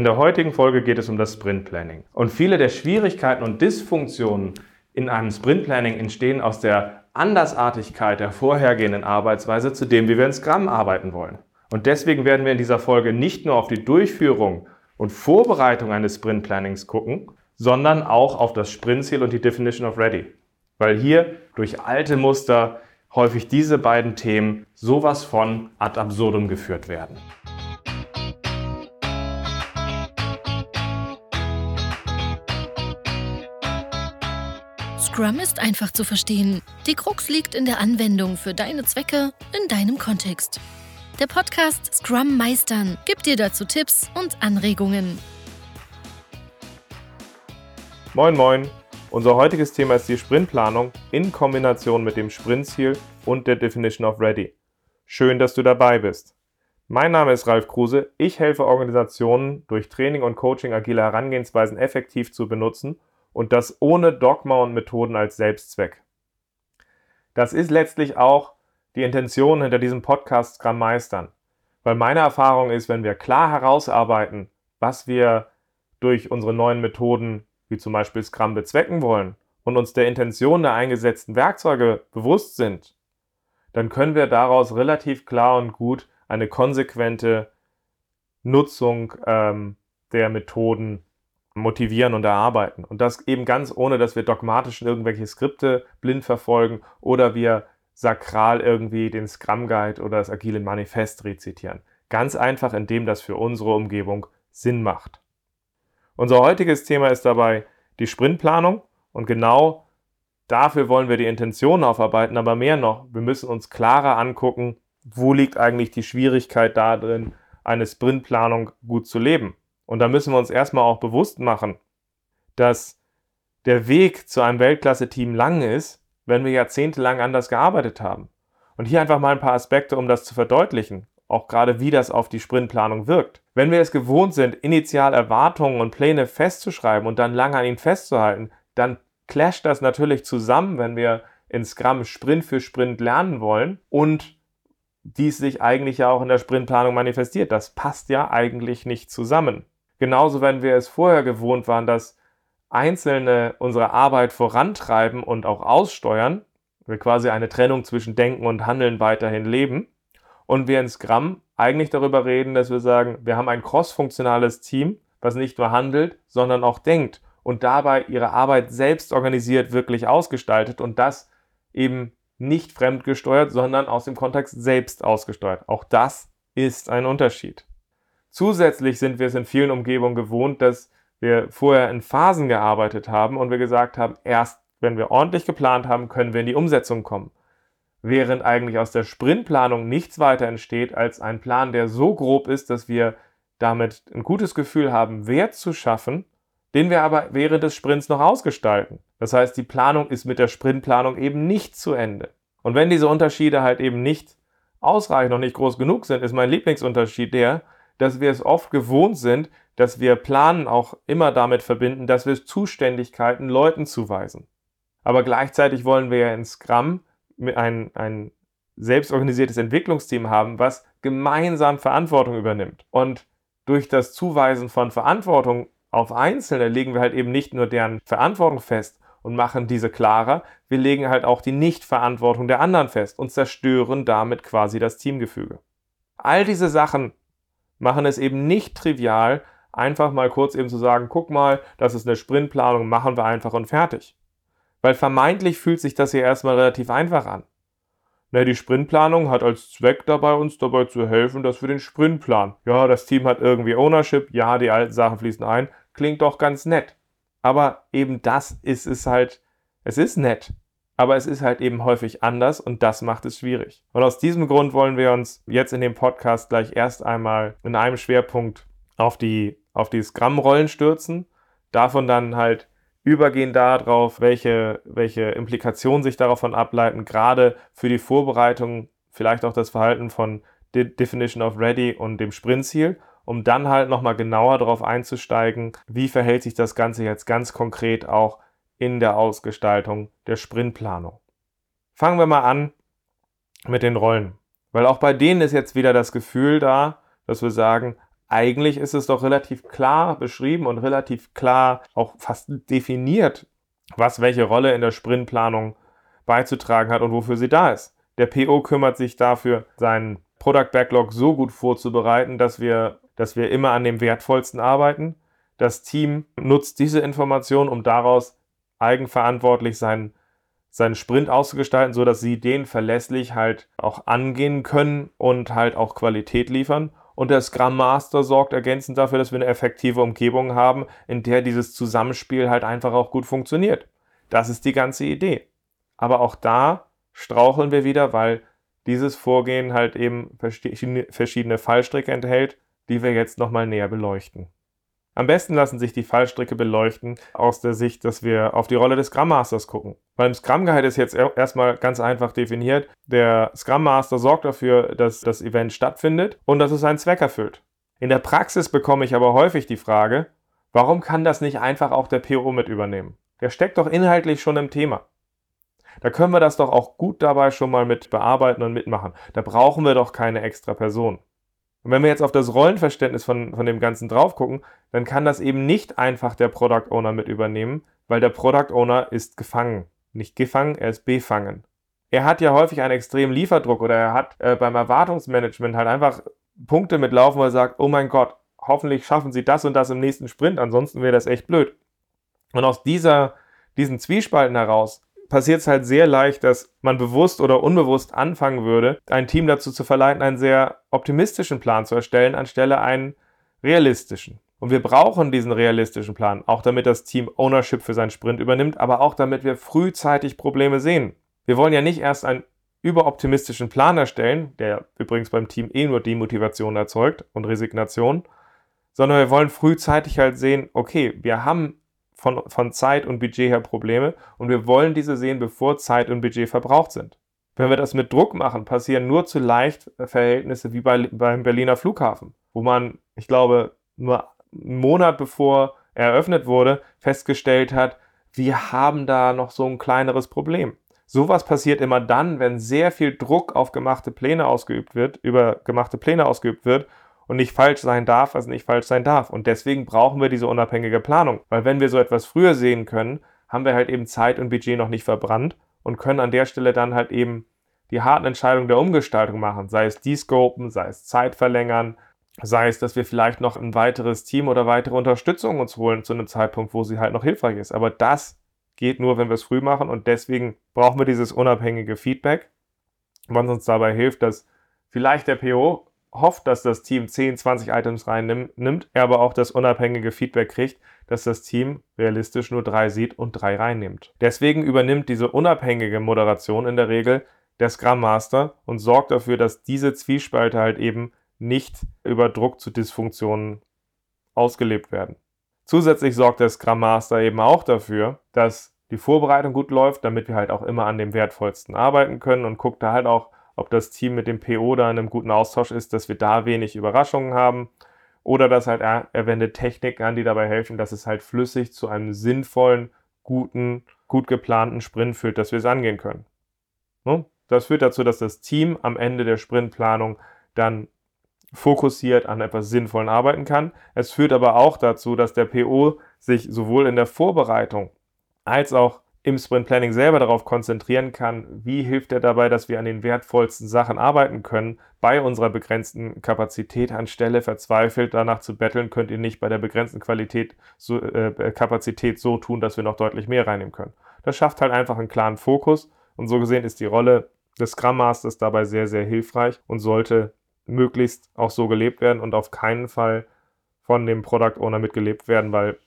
In der heutigen Folge geht es um das Sprint Planning. Und viele der Schwierigkeiten und Dysfunktionen in einem Sprint Planning entstehen aus der Andersartigkeit der vorhergehenden Arbeitsweise zu dem, wie wir in Scrum arbeiten wollen. Und deswegen werden wir in dieser Folge nicht nur auf die Durchführung und Vorbereitung eines Sprint Plannings gucken, sondern auch auf das Sprintziel und die Definition of Ready. Weil hier durch alte Muster häufig diese beiden Themen sowas von ad absurdum geführt werden. Scrum ist einfach zu verstehen. Die Krux liegt in der Anwendung für deine Zwecke in deinem Kontext. Der Podcast Scrum Meistern gibt dir dazu Tipps und Anregungen. Moin moin. Unser heutiges Thema ist die Sprintplanung in Kombination mit dem Sprintziel und der Definition of Ready. Schön, dass du dabei bist. Mein Name ist Ralf Kruse. Ich helfe Organisationen durch Training und Coaching agile Herangehensweisen effektiv zu benutzen und das ohne Dogma und Methoden als Selbstzweck. Das ist letztlich auch die Intention hinter diesem Podcast Scrum Meistern. Weil meine Erfahrung ist, wenn wir klar herausarbeiten, was wir durch unsere neuen Methoden, wie zum Beispiel Scrum, bezwecken wollen und uns der Intention der eingesetzten Werkzeuge bewusst sind, dann können wir daraus relativ klar und gut eine konsequente Nutzung ähm, der Methoden motivieren und erarbeiten. Und das eben ganz ohne, dass wir dogmatisch irgendwelche Skripte blind verfolgen oder wir sakral irgendwie den Scrum Guide oder das Agile Manifest rezitieren. Ganz einfach, indem das für unsere Umgebung Sinn macht. Unser heutiges Thema ist dabei die Sprintplanung und genau dafür wollen wir die Intention aufarbeiten, aber mehr noch, wir müssen uns klarer angucken, wo liegt eigentlich die Schwierigkeit darin, eine Sprintplanung gut zu leben. Und da müssen wir uns erstmal auch bewusst machen, dass der Weg zu einem Weltklasse-Team lang ist, wenn wir jahrzehntelang anders gearbeitet haben. Und hier einfach mal ein paar Aspekte, um das zu verdeutlichen, auch gerade wie das auf die Sprintplanung wirkt. Wenn wir es gewohnt sind, initial Erwartungen und Pläne festzuschreiben und dann lange an ihnen festzuhalten, dann clasht das natürlich zusammen, wenn wir in Scrum Sprint für Sprint lernen wollen und dies sich eigentlich ja auch in der Sprintplanung manifestiert. Das passt ja eigentlich nicht zusammen. Genauso, wenn wir es vorher gewohnt waren, dass Einzelne unsere Arbeit vorantreiben und auch aussteuern, wir quasi eine Trennung zwischen Denken und Handeln weiterhin leben, und wir in Scrum eigentlich darüber reden, dass wir sagen, wir haben ein crossfunktionales Team, was nicht nur handelt, sondern auch denkt und dabei ihre Arbeit selbst organisiert, wirklich ausgestaltet und das eben nicht fremdgesteuert, sondern aus dem Kontext selbst ausgesteuert. Auch das ist ein Unterschied. Zusätzlich sind wir es in vielen Umgebungen gewohnt, dass wir vorher in Phasen gearbeitet haben und wir gesagt haben, erst wenn wir ordentlich geplant haben, können wir in die Umsetzung kommen. Während eigentlich aus der Sprintplanung nichts weiter entsteht als ein Plan, der so grob ist, dass wir damit ein gutes Gefühl haben, Wert zu schaffen, den wir aber während des Sprints noch ausgestalten. Das heißt, die Planung ist mit der Sprintplanung eben nicht zu Ende. Und wenn diese Unterschiede halt eben nicht ausreichend und nicht groß genug sind, ist mein Lieblingsunterschied der, dass wir es oft gewohnt sind, dass wir Planen auch immer damit verbinden, dass wir Zuständigkeiten Leuten zuweisen. Aber gleichzeitig wollen wir ja in Scrum ein, ein selbstorganisiertes Entwicklungsteam haben, was gemeinsam Verantwortung übernimmt. Und durch das Zuweisen von Verantwortung auf Einzelne legen wir halt eben nicht nur deren Verantwortung fest und machen diese klarer, wir legen halt auch die Nichtverantwortung der anderen fest und zerstören damit quasi das Teamgefüge. All diese Sachen machen es eben nicht trivial, einfach mal kurz eben zu sagen, guck mal, das ist eine Sprintplanung, machen wir einfach und fertig. Weil vermeintlich fühlt sich das hier erstmal relativ einfach an. Na, die Sprintplanung hat als Zweck dabei, uns dabei zu helfen, dass wir den Sprint planen. Ja, das Team hat irgendwie Ownership, ja, die alten Sachen fließen ein, klingt doch ganz nett. Aber eben das ist es halt, es ist nett aber es ist halt eben häufig anders und das macht es schwierig. Und aus diesem Grund wollen wir uns jetzt in dem Podcast gleich erst einmal in einem Schwerpunkt auf die, auf die Scrum-Rollen stürzen, davon dann halt übergehen darauf, welche, welche Implikationen sich davon ableiten, gerade für die Vorbereitung, vielleicht auch das Verhalten von De Definition of Ready und dem Sprintziel, um dann halt nochmal genauer darauf einzusteigen, wie verhält sich das Ganze jetzt ganz konkret auch in der Ausgestaltung der Sprintplanung. Fangen wir mal an mit den Rollen, weil auch bei denen ist jetzt wieder das Gefühl da, dass wir sagen, eigentlich ist es doch relativ klar beschrieben und relativ klar auch fast definiert, was welche Rolle in der Sprintplanung beizutragen hat und wofür sie da ist. Der PO kümmert sich dafür, seinen Product Backlog so gut vorzubereiten, dass wir, dass wir immer an dem Wertvollsten arbeiten. Das Team nutzt diese Information, um daraus eigenverantwortlich seinen, seinen Sprint auszugestalten, sodass sie den verlässlich halt auch angehen können und halt auch Qualität liefern. Und der Scrum Master sorgt ergänzend dafür, dass wir eine effektive Umgebung haben, in der dieses Zusammenspiel halt einfach auch gut funktioniert. Das ist die ganze Idee. Aber auch da straucheln wir wieder, weil dieses Vorgehen halt eben verschiedene Fallstricke enthält, die wir jetzt nochmal näher beleuchten. Am besten lassen sich die Fallstricke beleuchten aus der Sicht, dass wir auf die Rolle des Scrum Masters gucken. Beim Scrum Guide ist jetzt erstmal ganz einfach definiert. Der Scrum Master sorgt dafür, dass das Event stattfindet und dass es seinen Zweck erfüllt. In der Praxis bekomme ich aber häufig die Frage, warum kann das nicht einfach auch der PO mit übernehmen? Der steckt doch inhaltlich schon im Thema. Da können wir das doch auch gut dabei schon mal mit bearbeiten und mitmachen. Da brauchen wir doch keine extra Person. Und wenn wir jetzt auf das Rollenverständnis von, von dem Ganzen drauf gucken, dann kann das eben nicht einfach der Product Owner mit übernehmen, weil der Product Owner ist gefangen. Nicht gefangen, er ist befangen. Er hat ja häufig einen extremen Lieferdruck oder er hat äh, beim Erwartungsmanagement halt einfach Punkte mitlaufen, wo er sagt, oh mein Gott, hoffentlich schaffen sie das und das im nächsten Sprint, ansonsten wäre das echt blöd. Und aus dieser, diesen Zwiespalten heraus passiert es halt sehr leicht, dass man bewusst oder unbewusst anfangen würde, ein Team dazu zu verleiten, einen sehr optimistischen Plan zu erstellen, anstelle einen realistischen. Und wir brauchen diesen realistischen Plan, auch damit das Team Ownership für seinen Sprint übernimmt, aber auch damit wir frühzeitig Probleme sehen. Wir wollen ja nicht erst einen überoptimistischen Plan erstellen, der übrigens beim Team eh nur Demotivation erzeugt und Resignation, sondern wir wollen frühzeitig halt sehen, okay, wir haben von, von Zeit und Budget her Probleme und wir wollen diese sehen, bevor Zeit und Budget verbraucht sind. Wenn wir das mit Druck machen, passieren nur zu leicht Verhältnisse wie bei, beim Berliner Flughafen, wo man, ich glaube, nur einen Monat bevor er eröffnet wurde, festgestellt hat, wir haben da noch so ein kleineres Problem. Sowas passiert immer dann, wenn sehr viel Druck auf gemachte Pläne ausgeübt wird, über gemachte Pläne ausgeübt wird und nicht falsch sein darf, was nicht falsch sein darf. Und deswegen brauchen wir diese unabhängige Planung. Weil wenn wir so etwas früher sehen können, haben wir halt eben Zeit und Budget noch nicht verbrannt und können an der Stelle dann halt eben die harten Entscheidungen der Umgestaltung machen. Sei es Descopen, sei es Zeit verlängern, sei es, dass wir vielleicht noch ein weiteres Team oder weitere Unterstützung uns holen zu einem Zeitpunkt, wo sie halt noch hilfreich ist. Aber das geht nur, wenn wir es früh machen und deswegen brauchen wir dieses unabhängige Feedback, was uns dabei hilft, dass vielleicht der PO hofft, dass das Team 10, 20 Items reinnimmt, er aber auch das unabhängige Feedback kriegt, dass das Team realistisch nur drei sieht und drei reinnimmt. Deswegen übernimmt diese unabhängige Moderation in der Regel der Scrum Master und sorgt dafür, dass diese Zwiespalte halt eben nicht über Druck zu Dysfunktionen ausgelebt werden. Zusätzlich sorgt der Scrum Master eben auch dafür, dass die Vorbereitung gut läuft, damit wir halt auch immer an dem Wertvollsten arbeiten können und guckt da halt auch, ob das Team mit dem PO da in einem guten Austausch ist, dass wir da wenig Überraschungen haben oder dass halt er, er wendet Techniken an, die dabei helfen, dass es halt flüssig zu einem sinnvollen, guten, gut geplanten Sprint führt, dass wir es angehen können. Ne? Das führt dazu, dass das Team am Ende der Sprintplanung dann fokussiert an etwas Sinnvollen arbeiten kann. Es führt aber auch dazu, dass der PO sich sowohl in der Vorbereitung als auch im Sprint Planning selber darauf konzentrieren kann, wie hilft er dabei, dass wir an den wertvollsten Sachen arbeiten können, bei unserer begrenzten Kapazität, anstelle verzweifelt danach zu betteln, könnt ihr nicht bei der begrenzten Qualität so, äh, Kapazität so tun, dass wir noch deutlich mehr reinnehmen können. Das schafft halt einfach einen klaren Fokus und so gesehen ist die Rolle des Scrum Masters dabei sehr, sehr hilfreich und sollte möglichst auch so gelebt werden und auf keinen Fall von dem Product Owner mitgelebt werden, weil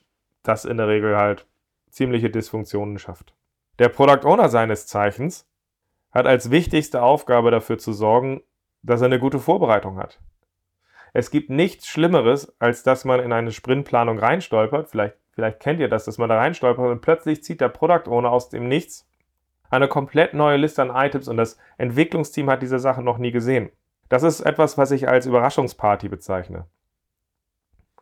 das in der Regel halt ziemliche Dysfunktionen schafft. Der Product Owner seines Zeichens hat als wichtigste Aufgabe dafür zu sorgen, dass er eine gute Vorbereitung hat. Es gibt nichts Schlimmeres, als dass man in eine Sprintplanung reinstolpert. Vielleicht, vielleicht kennt ihr das, dass man da reinstolpert und plötzlich zieht der Product Owner aus dem Nichts eine komplett neue Liste an Items und das Entwicklungsteam hat diese Sache noch nie gesehen. Das ist etwas, was ich als Überraschungsparty bezeichne.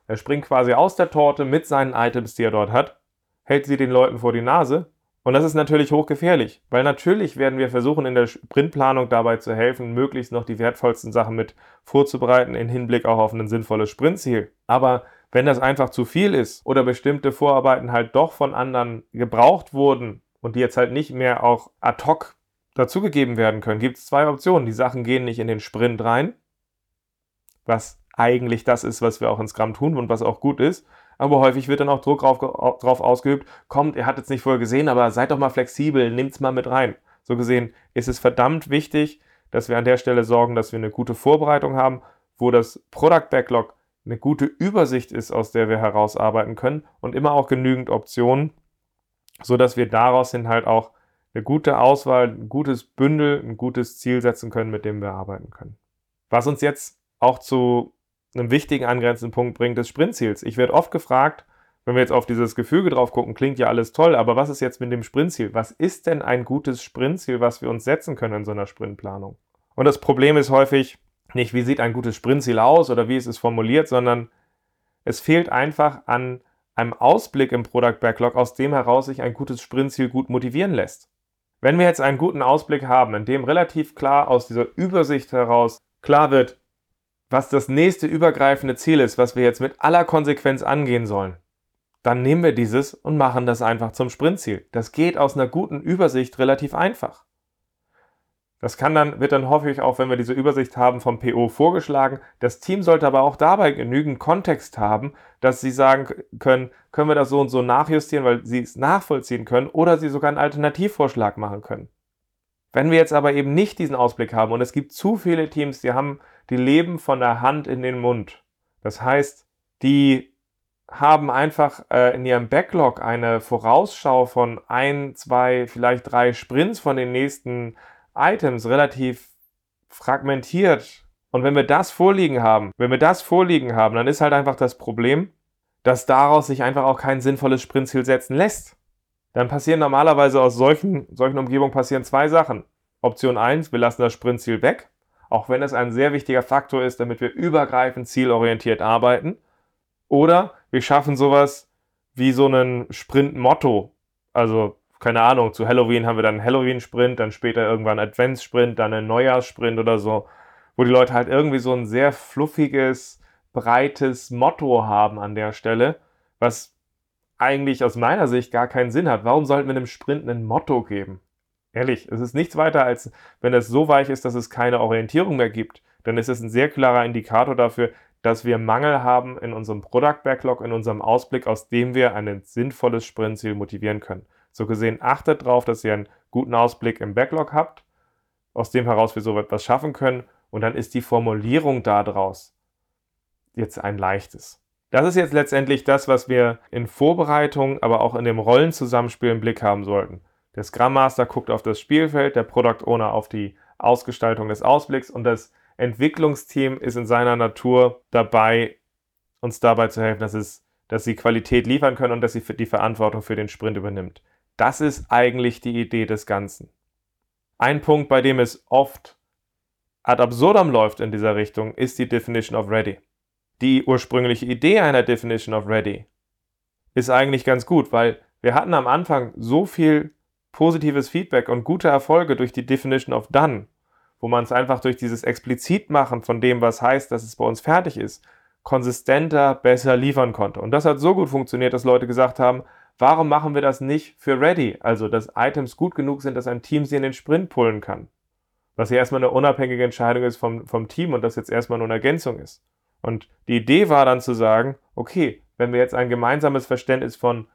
Er springt quasi aus der Torte mit seinen Items, die er dort hat hält sie den Leuten vor die Nase Und das ist natürlich hochgefährlich, weil natürlich werden wir versuchen, in der Sprintplanung dabei zu helfen, möglichst noch die wertvollsten Sachen mit vorzubereiten, im Hinblick auch auf ein sinnvolles Sprintziel. Aber wenn das einfach zu viel ist oder bestimmte Vorarbeiten halt doch von anderen gebraucht wurden und die jetzt halt nicht mehr auch ad hoc dazugegeben werden können, gibt es zwei Optionen. Die Sachen gehen nicht in den Sprint rein, was eigentlich das ist, was wir auch in Scrum tun und was auch gut ist. Aber häufig wird dann auch Druck drauf, ausgeübt, kommt, ihr habt es nicht vorher gesehen, aber seid doch mal flexibel, nehmt es mal mit rein. So gesehen ist es verdammt wichtig, dass wir an der Stelle sorgen, dass wir eine gute Vorbereitung haben, wo das Product Backlog eine gute Übersicht ist, aus der wir herausarbeiten können und immer auch genügend Optionen, sodass wir daraus hin halt auch eine gute Auswahl, ein gutes Bündel, ein gutes Ziel setzen können, mit dem wir arbeiten können. Was uns jetzt auch zu einem wichtigen angrenzenden Punkt bringt, des Sprintziels. Ich werde oft gefragt, wenn wir jetzt auf dieses Gefüge drauf gucken, klingt ja alles toll, aber was ist jetzt mit dem Sprintziel? Was ist denn ein gutes Sprintziel, was wir uns setzen können in so einer Sprintplanung? Und das Problem ist häufig nicht, wie sieht ein gutes Sprintziel aus oder wie ist es formuliert, sondern es fehlt einfach an einem Ausblick im Product Backlog, aus dem heraus sich ein gutes Sprintziel gut motivieren lässt. Wenn wir jetzt einen guten Ausblick haben, in dem relativ klar aus dieser Übersicht heraus klar wird, was das nächste übergreifende Ziel ist, was wir jetzt mit aller Konsequenz angehen sollen, dann nehmen wir dieses und machen das einfach zum Sprintziel. Das geht aus einer guten Übersicht relativ einfach. Das kann dann, wird dann häufig auch, wenn wir diese Übersicht haben, vom PO vorgeschlagen. Das Team sollte aber auch dabei genügend Kontext haben, dass sie sagen können, können wir das so und so nachjustieren, weil sie es nachvollziehen können oder sie sogar einen Alternativvorschlag machen können. Wenn wir jetzt aber eben nicht diesen Ausblick haben und es gibt zu viele Teams, die haben, die leben von der Hand in den Mund. Das heißt, die haben einfach äh, in ihrem Backlog eine Vorausschau von ein, zwei, vielleicht drei Sprints von den nächsten Items relativ fragmentiert. Und wenn wir das vorliegen haben, wenn wir das vorliegen haben, dann ist halt einfach das Problem, dass daraus sich einfach auch kein sinnvolles Sprintziel setzen lässt dann passieren normalerweise aus solchen, solchen Umgebungen passieren zwei Sachen. Option 1, wir lassen das Sprintziel weg, auch wenn es ein sehr wichtiger Faktor ist, damit wir übergreifend zielorientiert arbeiten. Oder wir schaffen sowas wie so einen Sprint-Motto. Also, keine Ahnung, zu Halloween haben wir dann einen Halloween-Sprint, dann später irgendwann einen Advents-Sprint, dann einen Neujahrssprint oder so, wo die Leute halt irgendwie so ein sehr fluffiges, breites Motto haben an der Stelle, was eigentlich aus meiner Sicht gar keinen Sinn hat. Warum sollten wir einem Sprint ein Motto geben? Ehrlich, es ist nichts weiter, als wenn es so weich ist, dass es keine Orientierung mehr gibt. Dann ist es ein sehr klarer Indikator dafür, dass wir Mangel haben in unserem Product Backlog, in unserem Ausblick, aus dem wir ein sinnvolles Sprintziel motivieren können. So gesehen, achtet darauf, dass ihr einen guten Ausblick im Backlog habt, aus dem heraus wir so etwas schaffen können. Und dann ist die Formulierung daraus jetzt ein leichtes. Das ist jetzt letztendlich das, was wir in Vorbereitung, aber auch in dem Rollenzusammenspiel im Blick haben sollten. Der Scrum Master guckt auf das Spielfeld, der Product Owner auf die Ausgestaltung des Ausblicks und das Entwicklungsteam ist in seiner Natur dabei, uns dabei zu helfen, dass, es, dass sie Qualität liefern können und dass sie die Verantwortung für den Sprint übernimmt. Das ist eigentlich die Idee des Ganzen. Ein Punkt, bei dem es oft ad absurdum läuft in dieser Richtung, ist die Definition of Ready die ursprüngliche Idee einer Definition of Ready ist eigentlich ganz gut, weil wir hatten am Anfang so viel positives Feedback und gute Erfolge durch die Definition of Done, wo man es einfach durch dieses Explizitmachen von dem, was heißt, dass es bei uns fertig ist, konsistenter, besser liefern konnte. Und das hat so gut funktioniert, dass Leute gesagt haben, warum machen wir das nicht für Ready? Also, dass Items gut genug sind, dass ein Team sie in den Sprint pullen kann. Was ja erstmal eine unabhängige Entscheidung ist vom, vom Team und das jetzt erstmal nur eine Ergänzung ist. Und die Idee war dann zu sagen, okay, wenn wir jetzt ein gemeinsames Verständnis von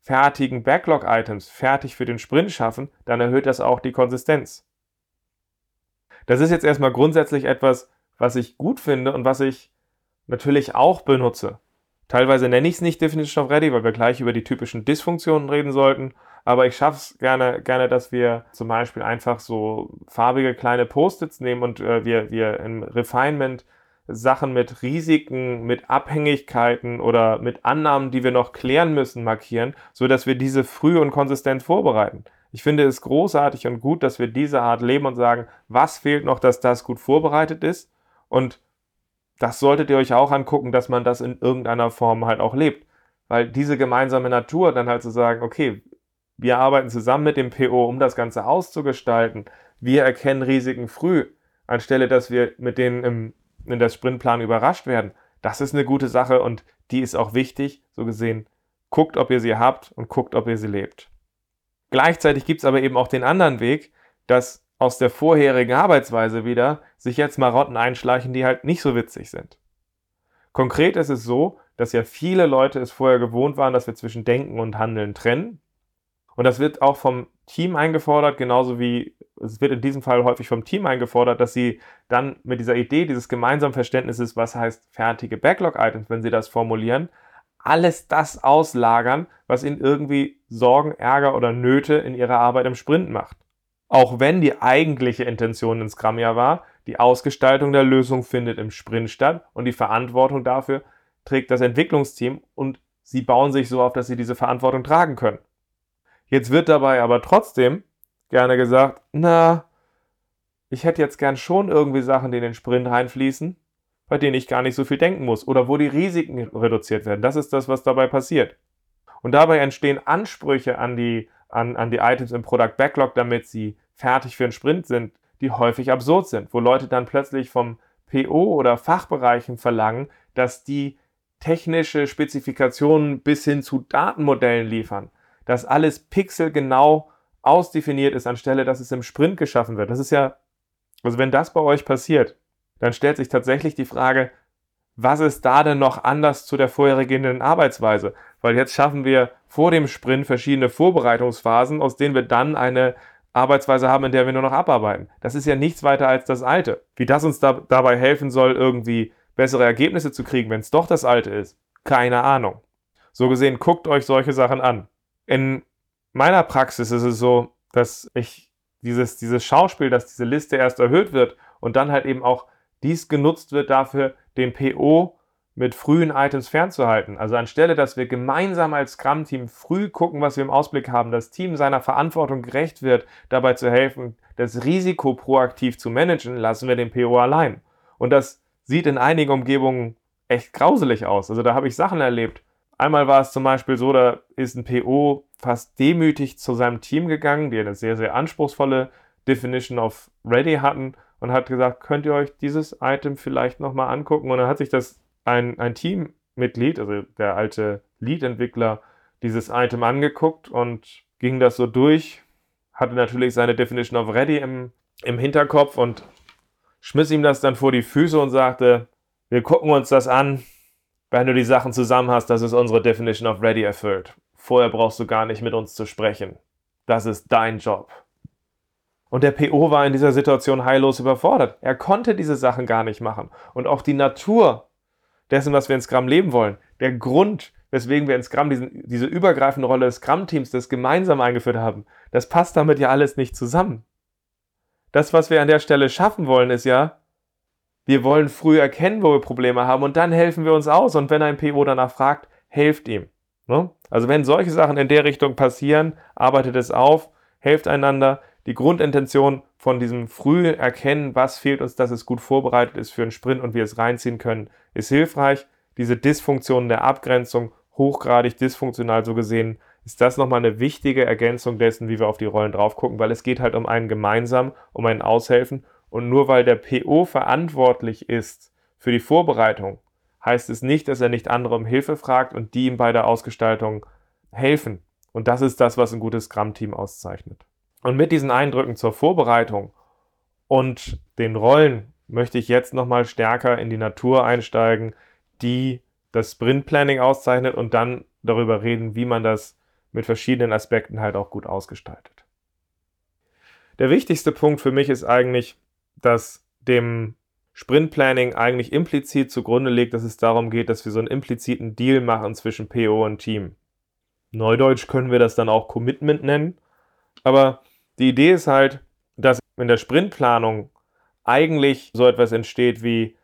fertigen Backlog-Items fertig für den Sprint schaffen, dann erhöht das auch die Konsistenz. Das ist jetzt erstmal grundsätzlich etwas, was ich gut finde und was ich natürlich auch benutze. Teilweise nenne ich es nicht Definition of Ready, weil wir gleich über die typischen Dysfunktionen reden sollten. Aber ich schaffe es gerne, gerne, dass wir zum Beispiel einfach so farbige kleine Post-its nehmen und äh, wir, wir im Refinement Sachen mit Risiken, mit Abhängigkeiten oder mit Annahmen, die wir noch klären müssen, markieren, so dass wir diese früh und konsistent vorbereiten. Ich finde es großartig und gut, dass wir diese Art leben und sagen, was fehlt noch, dass das gut vorbereitet ist und das solltet ihr euch auch angucken, dass man das in irgendeiner Form halt auch lebt. Weil diese gemeinsame Natur dann halt zu sagen, okay, Wir arbeiten zusammen mit dem PO, um das Ganze auszugestalten. Wir erkennen Risiken früh, anstelle dass wir mit denen im, in der Sprintplan überrascht werden. Das ist eine gute Sache und die ist auch wichtig. So gesehen, guckt, ob ihr sie habt und guckt, ob ihr sie lebt. Gleichzeitig gibt es aber eben auch den anderen Weg, dass aus der vorherigen Arbeitsweise wieder sich jetzt Marotten einschleichen, die halt nicht so witzig sind. Konkret ist es so, dass ja viele Leute es vorher gewohnt waren, dass wir zwischen Denken und Handeln trennen. Und das wird auch vom Team eingefordert, genauso wie es wird in diesem Fall häufig vom Team eingefordert, dass sie dann mit dieser Idee dieses gemeinsamen Verständnisses, was heißt fertige Backlog-Items, wenn sie das formulieren, alles das auslagern, was ihnen irgendwie Sorgen, Ärger oder Nöte in ihrer Arbeit im Sprint macht. Auch wenn die eigentliche Intention in Scrum ja war, die Ausgestaltung der Lösung findet im Sprint statt und die Verantwortung dafür trägt das Entwicklungsteam und sie bauen sich so auf, dass sie diese Verantwortung tragen können. Jetzt wird dabei aber trotzdem gerne gesagt, na, ich hätte jetzt gern schon irgendwie Sachen, die in den Sprint reinfließen, bei denen ich gar nicht so viel denken muss oder wo die Risiken reduziert werden. Das ist das, was dabei passiert. Und dabei entstehen Ansprüche an die, an, an die Items im Product Backlog, damit sie fertig für einen Sprint sind, die häufig absurd sind, wo Leute dann plötzlich vom PO oder Fachbereichen verlangen, dass die technische Spezifikationen bis hin zu Datenmodellen liefern, dass alles pixelgenau ausdefiniert ist, anstelle dass es im Sprint geschaffen wird. Das ist ja, also wenn das bei euch passiert, dann stellt sich tatsächlich die Frage, was ist da denn noch anders zu der vorhergehenden Arbeitsweise? Weil jetzt schaffen wir vor dem Sprint verschiedene Vorbereitungsphasen, aus denen wir dann eine Arbeitsweise haben, in der wir nur noch abarbeiten. Das ist ja nichts weiter als das Alte. Wie das uns da, dabei helfen soll, irgendwie bessere Ergebnisse zu kriegen, wenn es doch das Alte ist, keine Ahnung. So gesehen, guckt euch solche Sachen an. In meiner Praxis ist es so, dass ich dieses, dieses Schauspiel, dass diese Liste erst erhöht wird und dann halt eben auch dies genutzt wird dafür, den PO mit frühen Items fernzuhalten. Also anstelle, dass wir gemeinsam als Scrum-Team früh gucken, was wir im Ausblick haben, das Team seiner Verantwortung gerecht wird, dabei zu helfen, das Risiko proaktiv zu managen, lassen wir den PO allein. Und das sieht in einigen Umgebungen echt grauselig aus. Also da habe ich Sachen erlebt. Einmal war es zum Beispiel so, da ist ein PO fast demütig zu seinem Team gegangen, die eine sehr, sehr anspruchsvolle Definition of Ready hatten und hat gesagt, könnt ihr euch dieses Item vielleicht nochmal angucken? Und dann hat sich das ein, ein Teammitglied, also der alte Lead-Entwickler, dieses Item angeguckt und ging das so durch, hatte natürlich seine Definition of Ready im, im Hinterkopf und schmiss ihm das dann vor die Füße und sagte, wir gucken uns das an, wenn du die Sachen zusammen hast, das ist unsere Definition of Ready erfüllt. Vorher brauchst du gar nicht mit uns zu sprechen. Das ist dein Job. Und der PO war in dieser Situation heillos überfordert. Er konnte diese Sachen gar nicht machen. Und auch die Natur dessen, was wir in Scrum leben wollen, der Grund, weswegen wir in Scrum diesen, diese übergreifende Rolle des Scrum-Teams, das gemeinsam eingeführt haben, das passt damit ja alles nicht zusammen. Das, was wir an der Stelle schaffen wollen, ist ja, wir wollen früh erkennen, wo wir Probleme haben und dann helfen wir uns aus. Und wenn ein PO danach fragt, helft ihm. Ne? Also wenn solche Sachen in der Richtung passieren, arbeitet es auf, helft einander. Die Grundintention von diesem frühen Erkennen, was fehlt uns, dass es gut vorbereitet ist für einen Sprint und wir es reinziehen können, ist hilfreich. Diese Dysfunktion der Abgrenzung, hochgradig dysfunktional so gesehen, ist das nochmal eine wichtige Ergänzung dessen, wie wir auf die Rollen drauf gucken, weil es geht halt um einen gemeinsam, um ein Aushelfen. Und nur weil der PO verantwortlich ist für die Vorbereitung, heißt es nicht, dass er nicht andere um Hilfe fragt und die ihm bei der Ausgestaltung helfen. Und das ist das, was ein gutes Scrum-Team auszeichnet. Und mit diesen Eindrücken zur Vorbereitung und den Rollen möchte ich jetzt nochmal stärker in die Natur einsteigen, die das Sprint-Planning auszeichnet und dann darüber reden, wie man das mit verschiedenen Aspekten halt auch gut ausgestaltet. Der wichtigste Punkt für mich ist eigentlich, dass dem Sprint-Planning eigentlich implizit zugrunde liegt, dass es darum geht, dass wir so einen impliziten Deal machen zwischen PO und Team. Neudeutsch können wir das dann auch Commitment nennen. Aber die Idee ist halt, dass in der Sprintplanung eigentlich so etwas entsteht wie,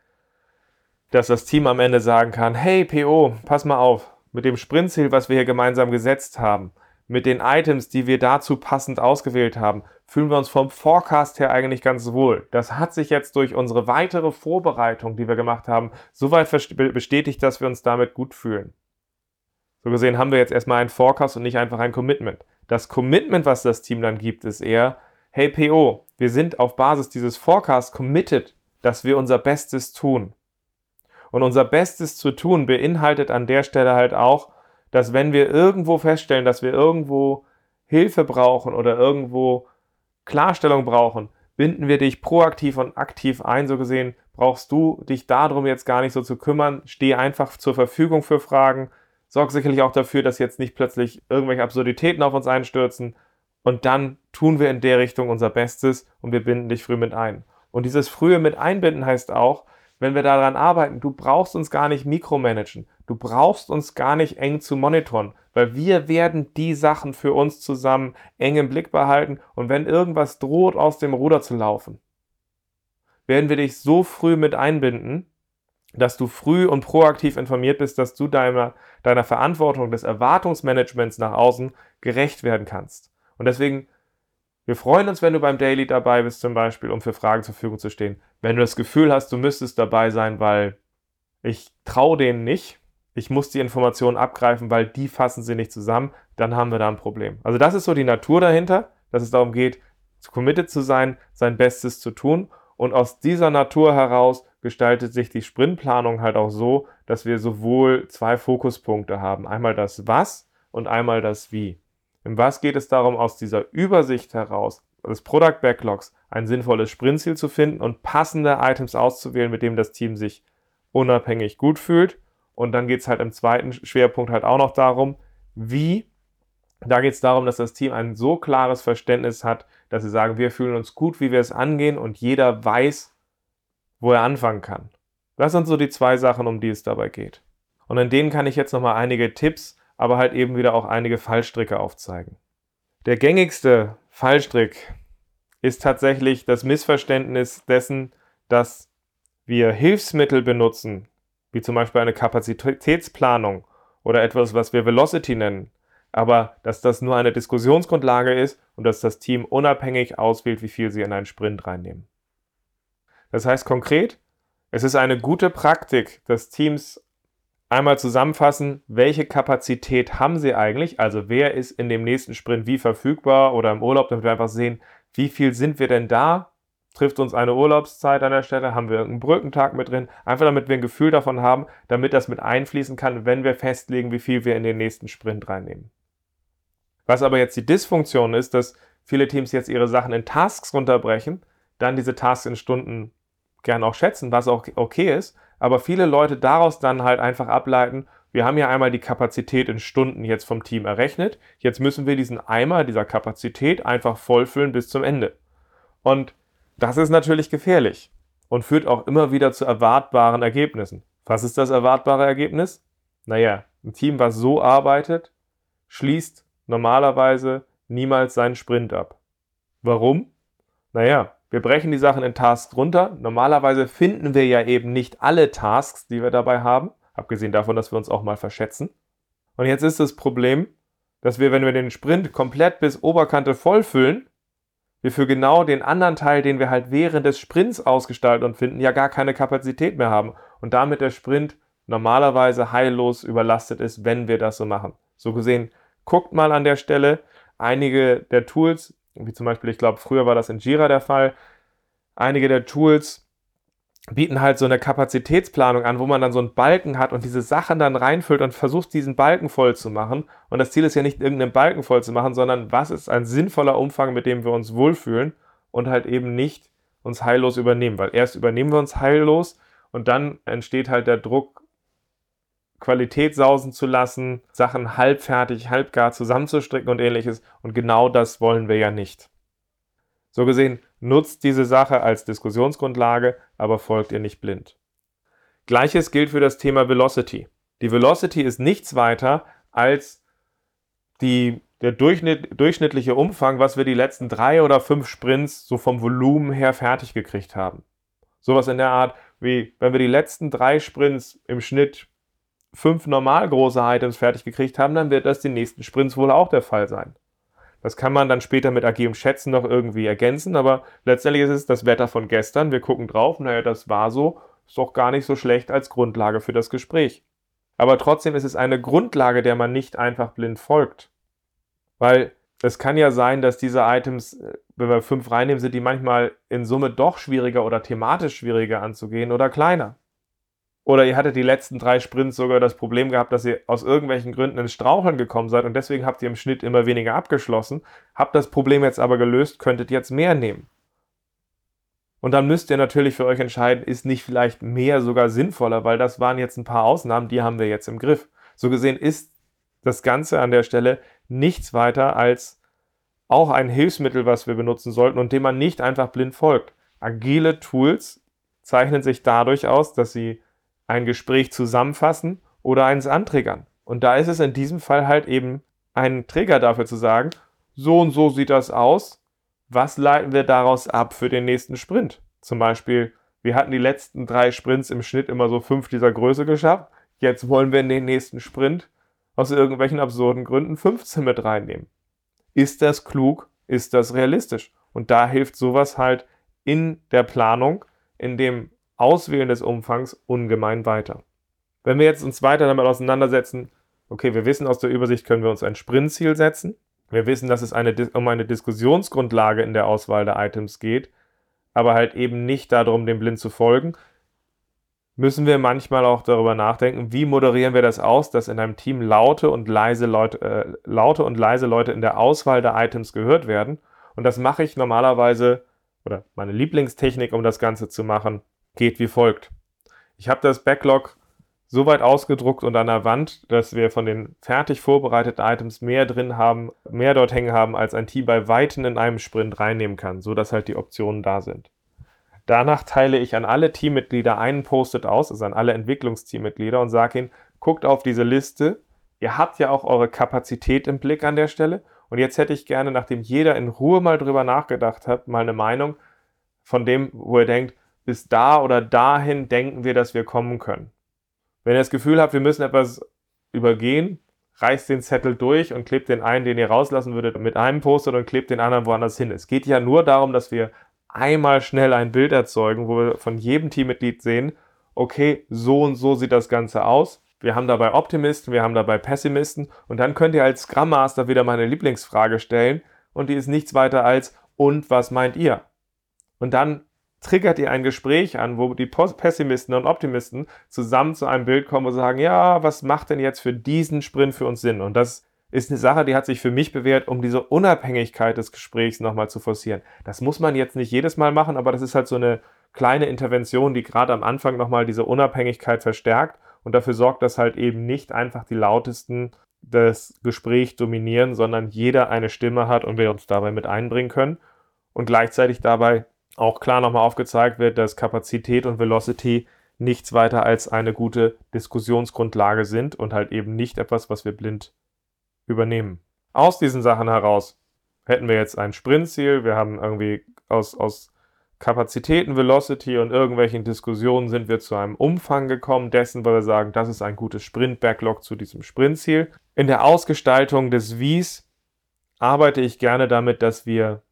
dass das Team am Ende sagen kann, hey PO, pass mal auf, mit dem Sprintziel, was wir hier gemeinsam gesetzt haben, mit den Items, die wir dazu passend ausgewählt haben, fühlen wir uns vom Forecast her eigentlich ganz wohl. Das hat sich jetzt durch unsere weitere Vorbereitung, die wir gemacht haben, soweit bestätigt, dass wir uns damit gut fühlen. So gesehen haben wir jetzt erstmal einen Forecast und nicht einfach ein Commitment. Das Commitment, was das Team dann gibt, ist eher, hey PO, wir sind auf Basis dieses Forecast committed, dass wir unser Bestes tun. Und unser Bestes zu tun beinhaltet an der Stelle halt auch, dass wenn wir irgendwo feststellen, dass wir irgendwo Hilfe brauchen oder irgendwo Klarstellung brauchen, binden wir dich proaktiv und aktiv ein. So gesehen brauchst du dich darum jetzt gar nicht so zu kümmern. Steh einfach zur Verfügung für Fragen. Sorg sicherlich auch dafür, dass jetzt nicht plötzlich irgendwelche Absurditäten auf uns einstürzen. Und dann tun wir in der Richtung unser Bestes und wir binden dich früh mit ein. Und dieses frühe mit einbinden heißt auch, wenn wir daran arbeiten, du brauchst uns gar nicht mikromanagen. Du brauchst uns gar nicht eng zu monitoren, weil wir werden die Sachen für uns zusammen eng im Blick behalten und wenn irgendwas droht, aus dem Ruder zu laufen, werden wir dich so früh mit einbinden, dass du früh und proaktiv informiert bist, dass du deiner, deiner Verantwortung des Erwartungsmanagements nach außen gerecht werden kannst. Und deswegen, wir freuen uns, wenn du beim Daily dabei bist, zum Beispiel, um für Fragen zur Verfügung zu stehen. Wenn du das Gefühl hast, du müsstest dabei sein, weil ich traue denen nicht, ich muss die Informationen abgreifen, weil die fassen sie nicht zusammen, dann haben wir da ein Problem. Also das ist so die Natur dahinter, dass es darum geht, committed zu sein, sein Bestes zu tun. Und aus dieser Natur heraus gestaltet sich die Sprintplanung halt auch so, dass wir sowohl zwei Fokuspunkte haben. Einmal das Was und einmal das Wie. Im Was geht es darum, aus dieser Übersicht heraus, des Product Backlogs, ein sinnvolles Sprintziel zu finden und passende Items auszuwählen, mit dem das Team sich unabhängig gut fühlt und dann geht es halt im zweiten Schwerpunkt halt auch noch darum, wie. Da geht es darum, dass das Team ein so klares Verständnis hat, dass sie sagen, wir fühlen uns gut, wie wir es angehen und jeder weiß, wo er anfangen kann. Das sind so die zwei Sachen, um die es dabei geht. Und in denen kann ich jetzt nochmal einige Tipps, aber halt eben wieder auch einige Fallstricke aufzeigen. Der gängigste Fallstrick ist tatsächlich das Missverständnis dessen, dass wir Hilfsmittel benutzen, wie zum Beispiel eine Kapazitätsplanung oder etwas, was wir Velocity nennen, aber dass das nur eine Diskussionsgrundlage ist und dass das Team unabhängig auswählt, wie viel sie in einen Sprint reinnehmen. Das heißt konkret, es ist eine gute Praktik, dass Teams einmal zusammenfassen, welche Kapazität haben sie eigentlich, also wer ist in dem nächsten Sprint wie verfügbar oder im Urlaub, damit wir einfach sehen, wie viel sind wir denn da? Trifft uns eine Urlaubszeit an der Stelle, haben wir einen Brückentag mit drin, einfach damit wir ein Gefühl davon haben, damit das mit einfließen kann, wenn wir festlegen, wie viel wir in den nächsten Sprint reinnehmen. Was aber jetzt die Dysfunktion ist, dass viele Teams jetzt ihre Sachen in Tasks runterbrechen, dann diese Tasks in Stunden gern auch schätzen, was auch okay ist, aber viele Leute daraus dann halt einfach ableiten, wir haben ja einmal die Kapazität in Stunden jetzt vom Team errechnet, jetzt müssen wir diesen Eimer dieser Kapazität einfach vollfüllen bis zum Ende. Und das ist natürlich gefährlich und führt auch immer wieder zu erwartbaren Ergebnissen. Was ist das erwartbare Ergebnis? Naja, ein Team, was so arbeitet, schließt normalerweise niemals seinen Sprint ab. Warum? Naja, wir brechen die Sachen in Tasks runter. Normalerweise finden wir ja eben nicht alle Tasks, die wir dabei haben, abgesehen davon, dass wir uns auch mal verschätzen. Und jetzt ist das Problem, dass wir, wenn wir den Sprint komplett bis Oberkante vollfüllen, wir für genau den anderen Teil, den wir halt während des Sprints ausgestalten und finden, ja gar keine Kapazität mehr haben und damit der Sprint normalerweise heillos überlastet ist, wenn wir das so machen. So gesehen, guckt mal an der Stelle einige der Tools, wie zum Beispiel, ich glaube, früher war das in Jira der Fall, einige der Tools bieten halt so eine Kapazitätsplanung an, wo man dann so einen Balken hat und diese Sachen dann reinfüllt und versucht, diesen Balken voll zu machen. Und das Ziel ist ja nicht, irgendeinen Balken voll zu machen, sondern was ist ein sinnvoller Umfang, mit dem wir uns wohlfühlen und halt eben nicht uns heillos übernehmen. Weil erst übernehmen wir uns heillos und dann entsteht halt der Druck, Qualität sausen zu lassen, Sachen halbfertig, halbgar zusammenzustricken und ähnliches. Und genau das wollen wir ja nicht. So gesehen, nutzt diese Sache als Diskussionsgrundlage, aber folgt ihr nicht blind. Gleiches gilt für das Thema Velocity. Die Velocity ist nichts weiter als die, der Durchschnitt, durchschnittliche Umfang, was wir die letzten drei oder fünf Sprints so vom Volumen her fertig gekriegt haben. Sowas in der Art wie, wenn wir die letzten drei Sprints im Schnitt fünf normal große Items fertig gekriegt haben, dann wird das die nächsten Sprints wohl auch der Fall sein. Das kann man dann später mit agilem Schätzen noch irgendwie ergänzen, aber letztendlich ist es das Wetter von gestern. Wir gucken drauf, naja, das war so, ist doch gar nicht so schlecht als Grundlage für das Gespräch. Aber trotzdem ist es eine Grundlage, der man nicht einfach blind folgt. Weil es kann ja sein, dass diese Items, äh, wenn wir fünf reinnehmen, sind die manchmal in Summe doch schwieriger oder thematisch schwieriger anzugehen oder kleiner. Oder ihr hattet die letzten drei Sprints sogar das Problem gehabt, dass ihr aus irgendwelchen Gründen ins Straucheln gekommen seid und deswegen habt ihr im Schnitt immer weniger abgeschlossen, habt das Problem jetzt aber gelöst, könntet jetzt mehr nehmen. Und dann müsst ihr natürlich für euch entscheiden, ist nicht vielleicht mehr sogar sinnvoller, weil das waren jetzt ein paar Ausnahmen, die haben wir jetzt im Griff. So gesehen ist das Ganze an der Stelle nichts weiter als auch ein Hilfsmittel, was wir benutzen sollten und dem man nicht einfach blind folgt. Agile Tools zeichnen sich dadurch aus, dass sie ein Gespräch zusammenfassen oder eins antriggern. Und da ist es in diesem Fall halt eben ein Trigger dafür zu sagen, so und so sieht das aus, was leiten wir daraus ab für den nächsten Sprint? Zum Beispiel, wir hatten die letzten drei Sprints im Schnitt immer so fünf dieser Größe geschafft. Jetzt wollen wir in den nächsten Sprint aus irgendwelchen absurden Gründen 15 mit reinnehmen. Ist das klug? Ist das realistisch? Und da hilft sowas halt in der Planung, in dem Auswählen des Umfangs ungemein weiter. Wenn wir jetzt uns weiter damit auseinandersetzen, okay, wir wissen aus der Übersicht, können wir uns ein Sprintziel setzen. Wir wissen, dass es eine, um eine Diskussionsgrundlage in der Auswahl der Items geht, aber halt eben nicht darum, dem blind zu folgen. Müssen wir manchmal auch darüber nachdenken, wie moderieren wir das aus, dass in einem Team laute und leise Leute, äh, laute und leise Leute in der Auswahl der Items gehört werden. Und das mache ich normalerweise, oder meine Lieblingstechnik, um das Ganze zu machen, geht wie folgt. Ich habe das Backlog so weit ausgedruckt und an der Wand, dass wir von den fertig vorbereiteten Items mehr drin haben, mehr dort hängen haben, als ein Team bei Weitem in einem Sprint reinnehmen kann, sodass halt die Optionen da sind. Danach teile ich an alle Teammitglieder einen Post-it aus, also an alle Entwicklungsteammitglieder und sage ihnen, guckt auf diese Liste. Ihr habt ja auch eure Kapazität im Blick an der Stelle. Und jetzt hätte ich gerne, nachdem jeder in Ruhe mal drüber nachgedacht hat, mal eine Meinung von dem, wo ihr denkt, bis da oder dahin denken wir, dass wir kommen können. Wenn ihr das Gefühl habt, wir müssen etwas übergehen, reißt den Zettel durch und klebt den einen, den ihr rauslassen würdet, mit einem Poster und klebt den anderen woanders hin. Es geht ja nur darum, dass wir einmal schnell ein Bild erzeugen, wo wir von jedem Teammitglied sehen, okay, so und so sieht das Ganze aus. Wir haben dabei Optimisten, wir haben dabei Pessimisten und dann könnt ihr als Scrum Master wieder meine Lieblingsfrage stellen und die ist nichts weiter als und was meint ihr? Und dann triggert ihr ein Gespräch an, wo die Pessimisten und Optimisten zusammen zu einem Bild kommen und sagen, ja, was macht denn jetzt für diesen Sprint für uns Sinn? Und das ist eine Sache, die hat sich für mich bewährt, um diese Unabhängigkeit des Gesprächs nochmal zu forcieren. Das muss man jetzt nicht jedes Mal machen, aber das ist halt so eine kleine Intervention, die gerade am Anfang nochmal diese Unabhängigkeit verstärkt und dafür sorgt, dass halt eben nicht einfach die lautesten das Gespräch dominieren, sondern jeder eine Stimme hat und wir uns dabei mit einbringen können und gleichzeitig dabei auch klar nochmal aufgezeigt wird, dass Kapazität und Velocity nichts weiter als eine gute Diskussionsgrundlage sind und halt eben nicht etwas, was wir blind übernehmen. Aus diesen Sachen heraus hätten wir jetzt ein Sprintziel, wir haben irgendwie aus, aus Kapazitäten, Velocity und irgendwelchen Diskussionen sind wir zu einem Umfang gekommen dessen, weil wir sagen, das ist ein gutes Sprint-Backlog zu diesem Sprintziel. In der Ausgestaltung des Wies arbeite ich gerne damit, dass wir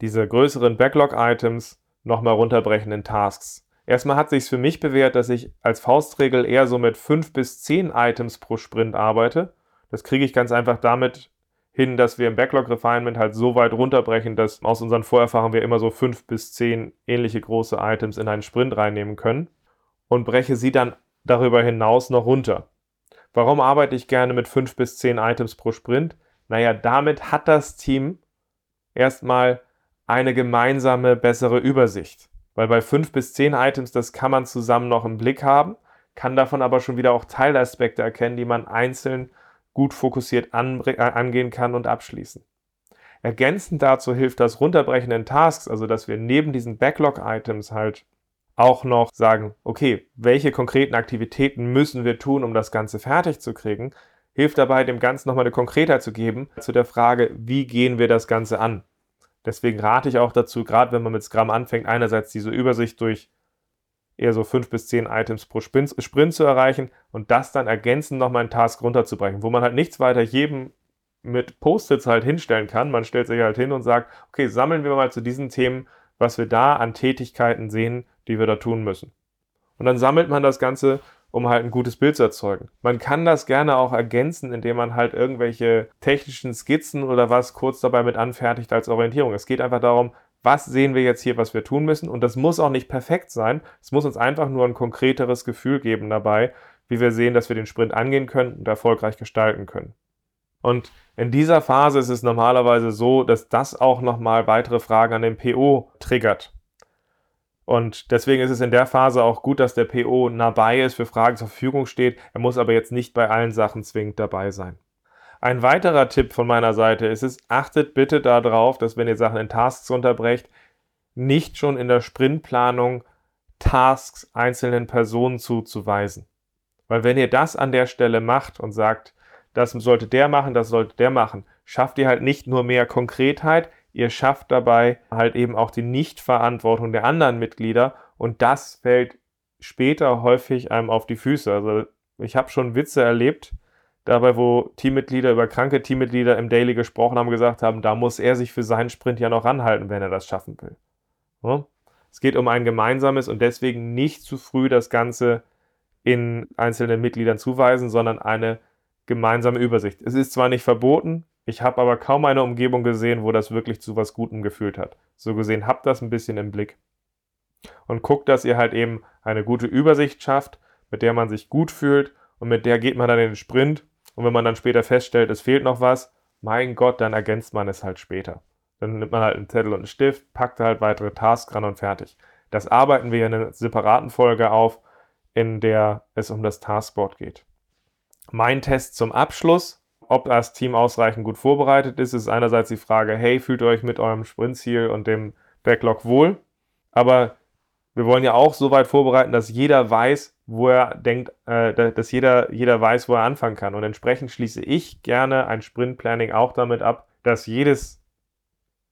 diese größeren Backlog-Items nochmal runterbrechen in Tasks. Erstmal hat sich für mich bewährt, dass ich als Faustregel eher so mit fünf bis zehn Items pro Sprint arbeite. Das kriege ich ganz einfach damit hin, dass wir im Backlog Refinement halt so weit runterbrechen, dass aus unseren Vorerfahrungen wir immer so fünf bis zehn ähnliche große Items in einen Sprint reinnehmen können und breche sie dann darüber hinaus noch runter. Warum arbeite ich gerne mit fünf bis zehn Items pro Sprint? Naja, damit hat das Team erstmal eine gemeinsame, bessere Übersicht. Weil bei fünf bis zehn Items, das kann man zusammen noch im Blick haben, kann davon aber schon wieder auch Teilaspekte erkennen, die man einzeln gut fokussiert äh, angehen kann und abschließen. Ergänzend dazu hilft das Runterbrechen in Tasks, also dass wir neben diesen Backlog-Items halt auch noch sagen, okay, welche konkreten Aktivitäten müssen wir tun, um das Ganze fertig zu kriegen, hilft dabei, dem Ganzen nochmal eine Konkretheit zu geben zu der Frage, wie gehen wir das Ganze an? Deswegen rate ich auch dazu, gerade wenn man mit Scrum anfängt, einerseits diese Übersicht durch eher so fünf bis zehn Items pro Sprint, zu erreichen und das dann ergänzend nochmal einen Task runterzubrechen, wo man halt nichts weiter jedem mit Post-its halt hinstellen kann. Man stellt sich halt hin und sagt, okay, sammeln wir mal zu diesen Themen, was wir da an Tätigkeiten sehen, die wir da tun müssen. Und dann sammelt man das Ganze um halt ein gutes Bild zu erzeugen. Man kann das gerne auch ergänzen, indem man halt irgendwelche technischen Skizzen oder was kurz dabei mit anfertigt als Orientierung. Es geht einfach darum, was sehen wir jetzt hier, was wir tun müssen. Und das muss auch nicht perfekt sein. Es muss uns einfach nur ein konkreteres Gefühl geben dabei, wie wir sehen, dass wir den Sprint angehen können und erfolgreich gestalten können. Und in dieser Phase ist es normalerweise so, dass das auch nochmal weitere Fragen an den PO triggert. Und deswegen ist es in der Phase auch gut, dass der PO nah bei ist, für Fragen zur Verfügung steht. Er muss aber jetzt nicht bei allen Sachen zwingend dabei sein. Ein weiterer Tipp von meiner Seite ist es, achtet bitte darauf, dass wenn ihr Sachen in Tasks unterbrecht, nicht schon in der Sprintplanung Tasks einzelnen Personen zuzuweisen. Weil wenn ihr das an der Stelle macht und sagt, das sollte der machen, das sollte der machen, schafft ihr halt nicht nur mehr Konkretheit, ihr schafft dabei halt eben auch die Nichtverantwortung der anderen Mitglieder und das fällt später häufig einem auf die Füße. Also ich habe schon Witze erlebt, dabei wo Teammitglieder über kranke Teammitglieder im Daily gesprochen haben, gesagt haben, da muss er sich für seinen Sprint ja noch ranhalten, wenn er das schaffen will. Ja? Es geht um ein gemeinsames und deswegen nicht zu früh das Ganze in einzelnen Mitgliedern zuweisen, sondern eine gemeinsame Übersicht. Es ist zwar nicht verboten, ich habe aber kaum eine Umgebung gesehen, wo das wirklich zu was Gutem gefühlt hat. So gesehen, habt das ein bisschen im Blick. Und guckt, dass ihr halt eben eine gute Übersicht schafft, mit der man sich gut fühlt und mit der geht man dann in den Sprint. Und wenn man dann später feststellt, es fehlt noch was, mein Gott, dann ergänzt man es halt später. Dann nimmt man halt einen Zettel und einen Stift, packt halt weitere Tasks ran und fertig. Das arbeiten wir in einer separaten Folge auf, in der es um das Taskboard geht. Mein Test zum Abschluss ob das Team ausreichend gut vorbereitet ist, ist einerseits die Frage, hey, fühlt ihr euch mit eurem Sprintziel und dem Backlog wohl? Aber wir wollen ja auch so weit vorbereiten, dass jeder weiß, wo er denkt, äh, dass jeder, jeder weiß, wo er anfangen kann. Und entsprechend schließe ich gerne ein Sprintplanning auch damit ab, dass jedes,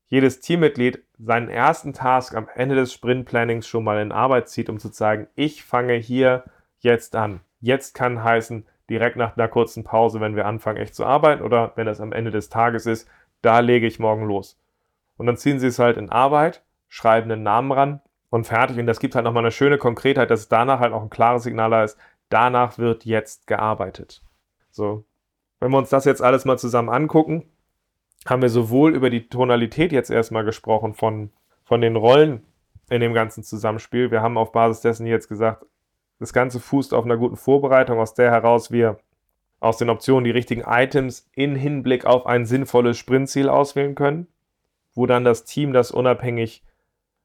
jedes Teammitglied seinen ersten Task am Ende des Sprintplannings schon mal in Arbeit zieht, um zu zeigen, ich fange hier jetzt an. Jetzt kann heißen, direkt nach einer kurzen Pause, wenn wir anfangen, echt zu arbeiten oder wenn das am Ende des Tages ist, da lege ich morgen los. Und dann ziehen sie es halt in Arbeit, schreiben einen Namen ran und fertig. Und das gibt halt nochmal eine schöne Konkretheit, dass danach halt auch ein klares Signal da ist, danach wird jetzt gearbeitet. So. Wenn wir uns das jetzt alles mal zusammen angucken, haben wir sowohl über die Tonalität jetzt erstmal gesprochen von, von den Rollen in dem ganzen Zusammenspiel. Wir haben auf Basis dessen jetzt gesagt, das Ganze fußt auf einer guten Vorbereitung, aus der heraus wir aus den Optionen die richtigen Items in Hinblick auf ein sinnvolles Sprintziel auswählen können, wo dann das Team das unabhängig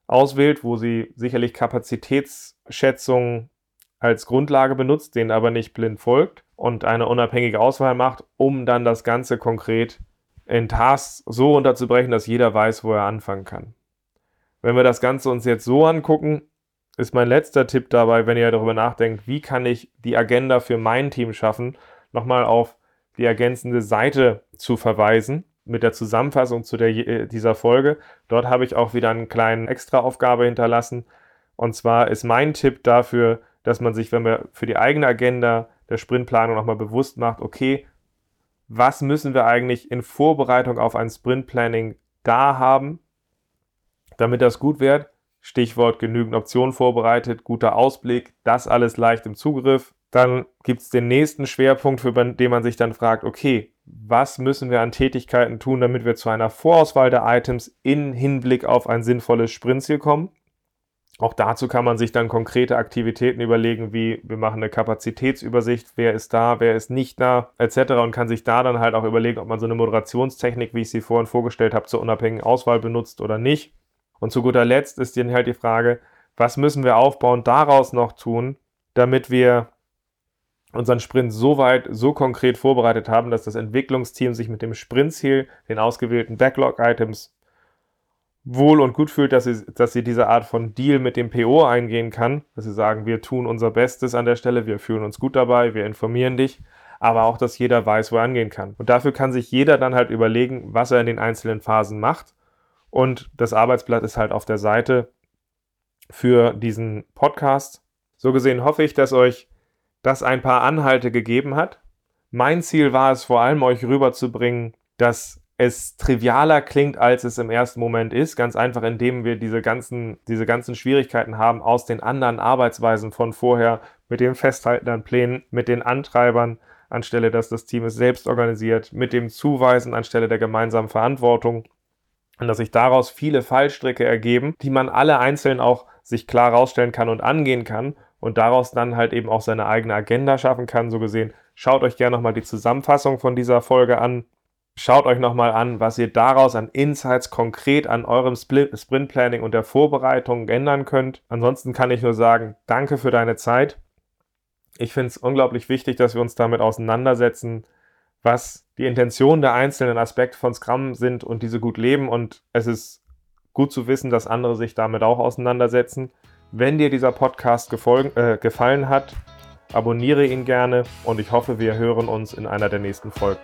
auswählt, wo sie sicherlich Kapazitätsschätzungen als Grundlage benutzt, denen aber nicht blind folgt und eine unabhängige Auswahl macht, um dann das Ganze konkret in Tasks so unterzubrechen, dass jeder weiß, wo er anfangen kann. Wenn wir das Ganze uns jetzt so angucken, ist mein letzter Tipp dabei, wenn ihr darüber nachdenkt, wie kann ich die Agenda für mein Team schaffen, nochmal auf die ergänzende Seite zu verweisen mit der Zusammenfassung zu der, äh, dieser Folge. Dort habe ich auch wieder eine kleine Extraaufgabe hinterlassen. Und zwar ist mein Tipp dafür, dass man sich, wenn man für die eigene Agenda der Sprintplanung nochmal bewusst macht, okay, was müssen wir eigentlich in Vorbereitung auf ein Sprintplanning da haben, damit das gut wird? Stichwort genügend Optionen vorbereitet, guter Ausblick, das alles leicht im Zugriff. Dann gibt es den nächsten Schwerpunkt, für den man sich dann fragt, okay, was müssen wir an Tätigkeiten tun, damit wir zu einer Vorauswahl der Items in Hinblick auf ein sinnvolles Sprintziel kommen? Auch dazu kann man sich dann konkrete Aktivitäten überlegen, wie wir machen eine Kapazitätsübersicht, wer ist da, wer ist nicht da, etc. und kann sich da dann halt auch überlegen, ob man so eine Moderationstechnik, wie ich sie vorhin vorgestellt habe, zur unabhängigen Auswahl benutzt oder nicht. Und zu guter Letzt ist dann halt die Frage, was müssen wir aufbauen, daraus noch tun, damit wir unseren Sprint so weit, so konkret vorbereitet haben, dass das Entwicklungsteam sich mit dem Sprintziel, den ausgewählten Backlog-Items wohl und gut fühlt, dass sie, dass sie diese Art von Deal mit dem PO eingehen kann, dass sie sagen, wir tun unser Bestes an der Stelle, wir fühlen uns gut dabei, wir informieren dich, aber auch, dass jeder weiß, wo er angehen kann. Und dafür kann sich jeder dann halt überlegen, was er in den einzelnen Phasen macht und das Arbeitsblatt ist halt auf der Seite für diesen Podcast. So gesehen hoffe ich, dass euch das ein paar Anhalte gegeben hat. Mein Ziel war es vor allem, euch rüberzubringen, dass es trivialer klingt, als es im ersten Moment ist. Ganz einfach, indem wir diese ganzen, diese ganzen Schwierigkeiten haben aus den anderen Arbeitsweisen von vorher, mit dem Festhalten an Plänen, mit den Antreibern, anstelle dass das Team es selbst organisiert, mit dem Zuweisen anstelle der gemeinsamen Verantwortung. Und dass sich daraus viele Fallstricke ergeben, die man alle einzeln auch sich klar rausstellen kann und angehen kann und daraus dann halt eben auch seine eigene Agenda schaffen kann. So gesehen, schaut euch gerne nochmal die Zusammenfassung von dieser Folge an. Schaut euch nochmal an, was ihr daraus an Insights konkret an eurem Sprint Planning und der Vorbereitung ändern könnt. Ansonsten kann ich nur sagen, danke für deine Zeit. Ich finde es unglaublich wichtig, dass wir uns damit auseinandersetzen, was die Intentionen der einzelnen Aspekte von Scrum sind und diese gut leben. Und es ist gut zu wissen, dass andere sich damit auch auseinandersetzen. Wenn dir dieser Podcast äh, gefallen hat, abonniere ihn gerne und ich hoffe, wir hören uns in einer der nächsten Folgen.